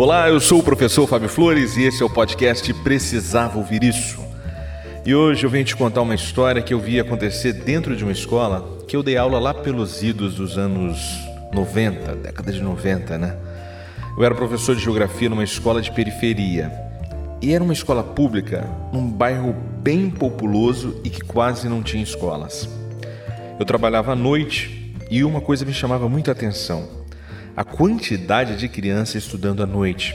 Olá, eu sou o professor Fábio Flores e esse é o podcast Precisava Ouvir Isso. E hoje eu venho te contar uma história que eu vi acontecer dentro de uma escola que eu dei aula lá pelos idos dos anos 90, década de 90, né? Eu era professor de geografia numa escola de periferia. E era uma escola pública num bairro bem populoso e que quase não tinha escolas. Eu trabalhava à noite e uma coisa me chamava muita atenção: a quantidade de crianças estudando à noite.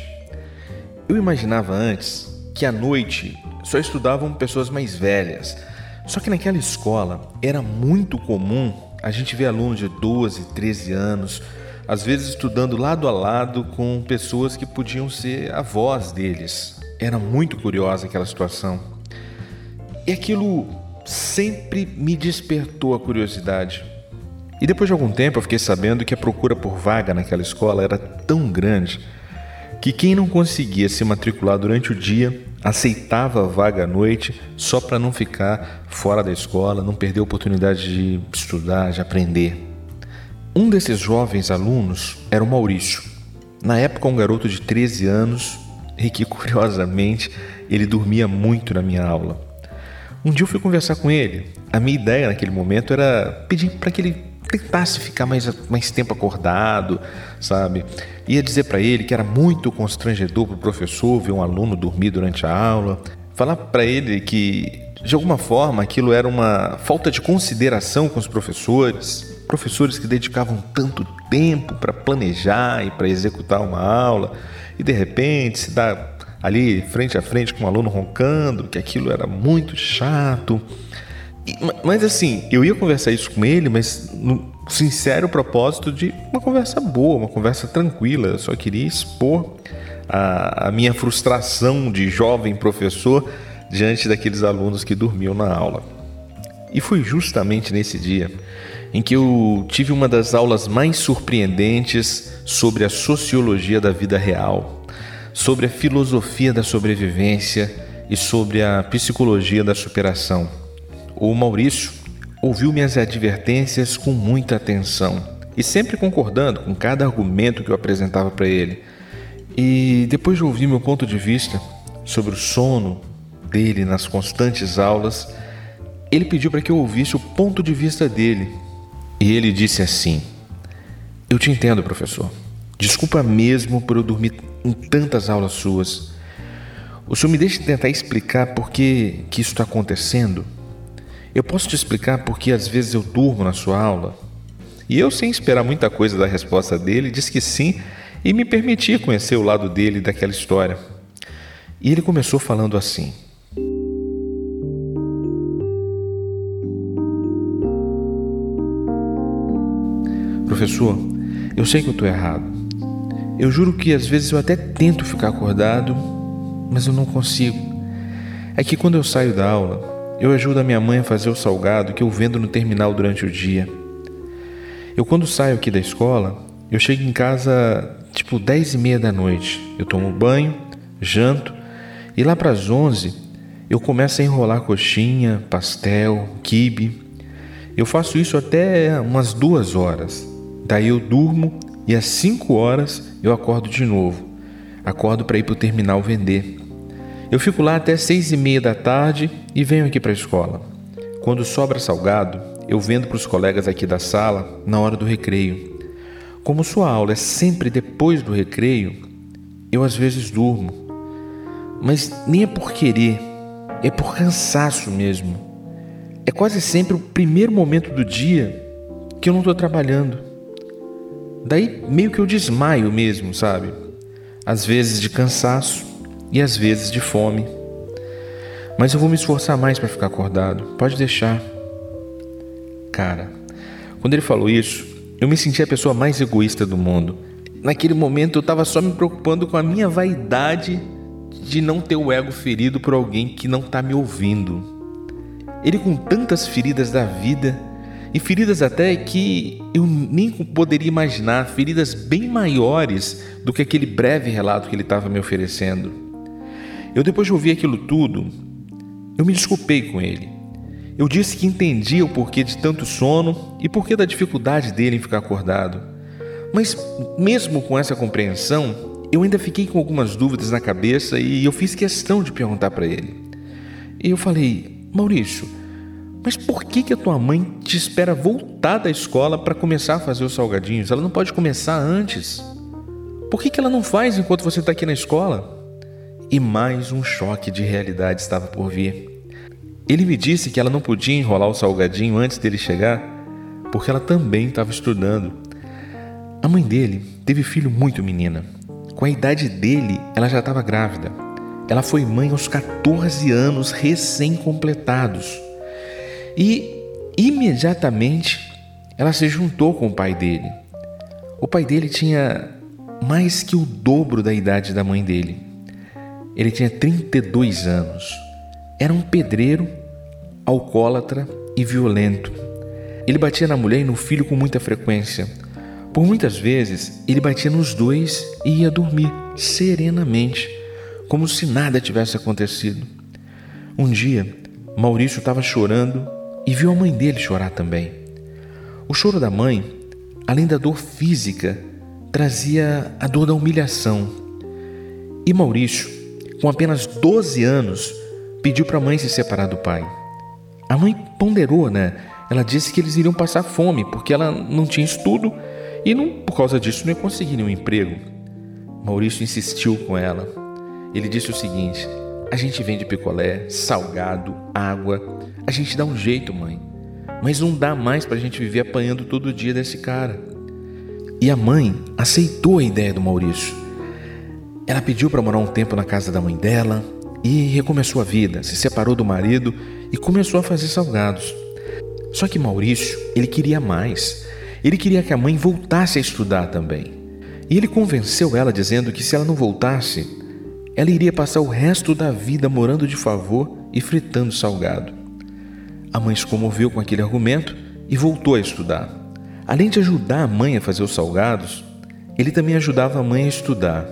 Eu imaginava antes que à noite só estudavam pessoas mais velhas. Só que naquela escola era muito comum a gente ver alunos de 12, 13 anos, às vezes estudando lado a lado com pessoas que podiam ser avós deles. Era muito curiosa aquela situação. E aquilo sempre me despertou a curiosidade. E depois de algum tempo eu fiquei sabendo que a procura por vaga naquela escola era tão grande que quem não conseguia se matricular durante o dia aceitava a vaga à noite só para não ficar fora da escola, não perder a oportunidade de estudar, de aprender. Um desses jovens alunos era o Maurício. Na época, um garoto de 13 anos e que, curiosamente, ele dormia muito na minha aula. Um dia eu fui conversar com ele. A minha ideia naquele momento era pedir para que ele tentasse ficar mais, mais tempo acordado, sabe? Ia dizer para ele que era muito constrangedor para o professor ver um aluno dormir durante a aula. Falar para ele que, de alguma forma, aquilo era uma falta de consideração com os professores. Professores que dedicavam tanto tempo para planejar e para executar uma aula e de repente se dá ali frente a frente com um aluno roncando, que aquilo era muito chato. Mas assim, eu ia conversar isso com ele, mas no sincero propósito de uma conversa boa, uma conversa tranquila. Eu só queria expor a, a minha frustração de jovem professor diante daqueles alunos que dormiam na aula. E foi justamente nesse dia em que eu tive uma das aulas mais surpreendentes sobre a sociologia da vida real, sobre a filosofia da sobrevivência e sobre a psicologia da superação. O Maurício ouviu minhas advertências com muita atenção e sempre concordando com cada argumento que eu apresentava para ele. E depois de ouvir meu ponto de vista sobre o sono dele nas constantes aulas, ele pediu para que eu ouvisse o ponto de vista dele. E ele disse assim: Eu te entendo, professor. Desculpa mesmo por eu dormir em tantas aulas suas. O senhor me deixa tentar explicar por que, que isso está acontecendo? Eu posso te explicar porque às vezes eu durmo na sua aula? E eu, sem esperar muita coisa da resposta dele, disse que sim e me permitia conhecer o lado dele daquela história. E ele começou falando assim: Professor, eu sei que eu estou errado. Eu juro que às vezes eu até tento ficar acordado, mas eu não consigo. É que quando eu saio da aula, eu ajudo a minha mãe a fazer o salgado que eu vendo no terminal durante o dia. Eu quando saio aqui da escola, eu chego em casa tipo 10 e meia da noite. Eu tomo banho, janto e lá para as 11 eu começo a enrolar coxinha, pastel, quibe. Eu faço isso até umas duas horas. Daí eu durmo e às 5 horas eu acordo de novo. Acordo para ir para o terminal vender. Eu fico lá até seis e meia da tarde e venho aqui para a escola. Quando sobra salgado, eu vendo para os colegas aqui da sala na hora do recreio. Como sua aula é sempre depois do recreio, eu às vezes durmo. Mas nem é por querer, é por cansaço mesmo. É quase sempre o primeiro momento do dia que eu não estou trabalhando. Daí meio que eu desmaio mesmo, sabe? Às vezes de cansaço, e às vezes de fome. Mas eu vou me esforçar mais para ficar acordado. Pode deixar. Cara, quando ele falou isso, eu me senti a pessoa mais egoísta do mundo. Naquele momento eu estava só me preocupando com a minha vaidade de não ter o ego ferido por alguém que não está me ouvindo. Ele com tantas feridas da vida, e feridas até que eu nem poderia imaginar, feridas bem maiores do que aquele breve relato que ele estava me oferecendo. Eu, depois de ouvir aquilo tudo, eu me desculpei com ele. Eu disse que entendia o porquê de tanto sono e porquê da dificuldade dele em ficar acordado. Mas, mesmo com essa compreensão, eu ainda fiquei com algumas dúvidas na cabeça e eu fiz questão de perguntar para ele. E eu falei: Maurício, mas por que, que a tua mãe te espera voltar da escola para começar a fazer os salgadinhos? Ela não pode começar antes. Por que, que ela não faz enquanto você está aqui na escola? E mais um choque de realidade estava por vir. Ele me disse que ela não podia enrolar o salgadinho antes dele chegar, porque ela também estava estudando. A mãe dele teve filho muito menina. Com a idade dele, ela já estava grávida. Ela foi mãe aos 14 anos recém-completados. E imediatamente ela se juntou com o pai dele. O pai dele tinha mais que o dobro da idade da mãe dele. Ele tinha 32 anos. Era um pedreiro, alcoólatra e violento. Ele batia na mulher e no filho com muita frequência. Por muitas vezes, ele batia nos dois e ia dormir serenamente, como se nada tivesse acontecido. Um dia, Maurício estava chorando e viu a mãe dele chorar também. O choro da mãe, além da dor física, trazia a dor da humilhação. E Maurício, com apenas 12 anos, pediu para a mãe se separar do pai. A mãe ponderou, né? Ela disse que eles iriam passar fome porque ela não tinha estudo e não, por causa disso não ia conseguir nenhum emprego. Maurício insistiu com ela. Ele disse o seguinte: A gente vende picolé, salgado, água. A gente dá um jeito, mãe. Mas não dá mais para a gente viver apanhando todo dia desse cara. E a mãe aceitou a ideia do Maurício. Ela pediu para morar um tempo na casa da mãe dela e recomeçou a vida, se separou do marido e começou a fazer salgados. Só que Maurício, ele queria mais. Ele queria que a mãe voltasse a estudar também. E ele convenceu ela dizendo que se ela não voltasse, ela iria passar o resto da vida morando de favor e fritando salgado. A mãe se comoveu com aquele argumento e voltou a estudar. Além de ajudar a mãe a fazer os salgados, ele também ajudava a mãe a estudar.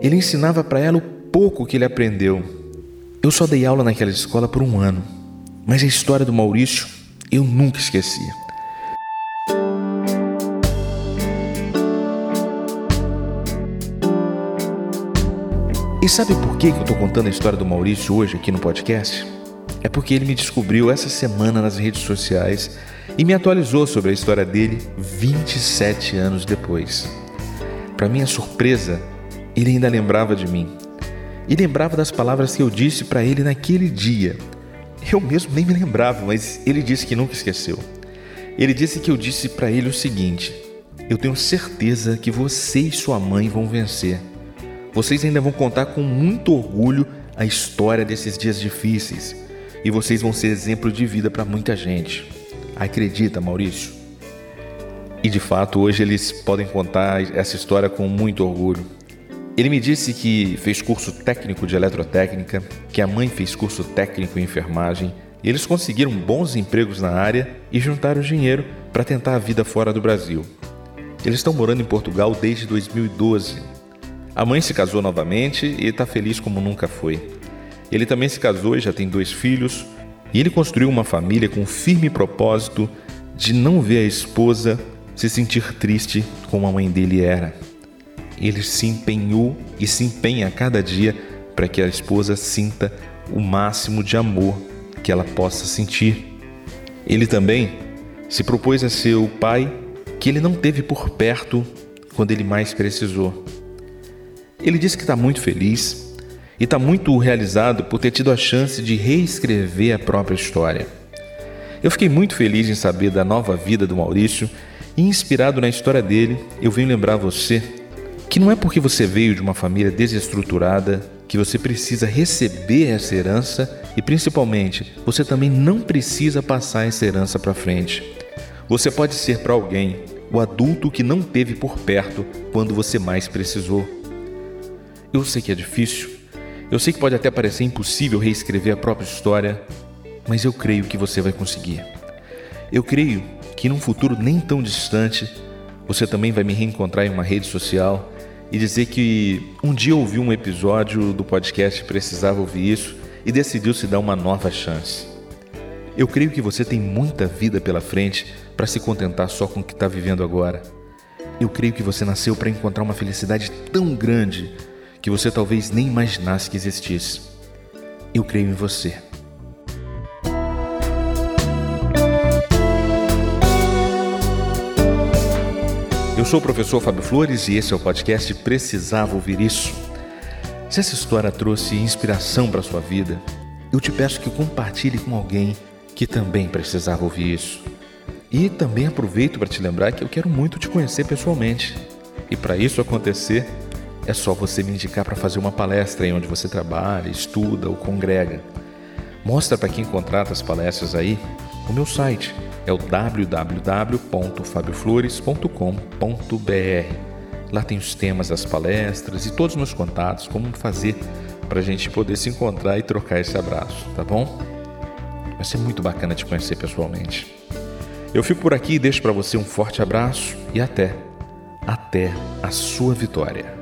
Ele ensinava para ela o pouco que ele aprendeu. Eu só dei aula naquela escola por um ano, mas a história do Maurício eu nunca esqueci. E sabe por que eu estou contando a história do Maurício hoje aqui no podcast? É porque ele me descobriu essa semana nas redes sociais e me atualizou sobre a história dele 27 anos depois. Para minha surpresa, ele ainda lembrava de mim. E lembrava das palavras que eu disse para ele naquele dia. Eu mesmo nem me lembrava, mas ele disse que nunca esqueceu. Ele disse que eu disse para ele o seguinte: Eu tenho certeza que você e sua mãe vão vencer. Vocês ainda vão contar com muito orgulho a história desses dias difíceis e vocês vão ser exemplo de vida para muita gente. Acredita, Maurício? E de fato, hoje eles podem contar essa história com muito orgulho. Ele me disse que fez curso técnico de eletrotécnica, que a mãe fez curso técnico em enfermagem, e eles conseguiram bons empregos na área e juntaram dinheiro para tentar a vida fora do Brasil. Eles estão morando em Portugal desde 2012. A mãe se casou novamente e está feliz como nunca foi. Ele também se casou e já tem dois filhos, e ele construiu uma família com o firme propósito de não ver a esposa se sentir triste como a mãe dele era. Ele se empenhou e se empenha a cada dia para que a esposa sinta o máximo de amor que ela possa sentir. Ele também se propôs a ser o pai que ele não teve por perto quando ele mais precisou. Ele disse que está muito feliz e está muito realizado por ter tido a chance de reescrever a própria história. Eu fiquei muito feliz em saber da nova vida do Maurício e, inspirado na história dele, eu venho lembrar você que não é porque você veio de uma família desestruturada que você precisa receber essa herança e, principalmente, você também não precisa passar essa herança para frente. Você pode ser para alguém o adulto que não teve por perto quando você mais precisou. Eu sei que é difícil, eu sei que pode até parecer impossível reescrever a própria história, mas eu creio que você vai conseguir. Eu creio que num futuro nem tão distante, você também vai me reencontrar em uma rede social e dizer que um dia ouviu um episódio do podcast Precisava Ouvir Isso e decidiu se dar uma nova chance. Eu creio que você tem muita vida pela frente para se contentar só com o que está vivendo agora. Eu creio que você nasceu para encontrar uma felicidade tão grande que você talvez nem imaginasse que existisse. Eu creio em você. Sou o professor Fábio Flores e esse é o podcast Precisava Ouvir Isso. Se essa história trouxe inspiração para sua vida, eu te peço que compartilhe com alguém que também precisava ouvir isso. E também aproveito para te lembrar que eu quero muito te conhecer pessoalmente. E para isso acontecer, é só você me indicar para fazer uma palestra em onde você trabalha, estuda ou congrega. Mostra para quem contrata as palestras aí o meu site é o www.fabioflores.com.br. Lá tem os temas das palestras e todos os meus contatos, como fazer para a gente poder se encontrar e trocar esse abraço, tá bom? Vai ser muito bacana te conhecer pessoalmente. Eu fico por aqui e deixo para você um forte abraço e até, até a sua vitória.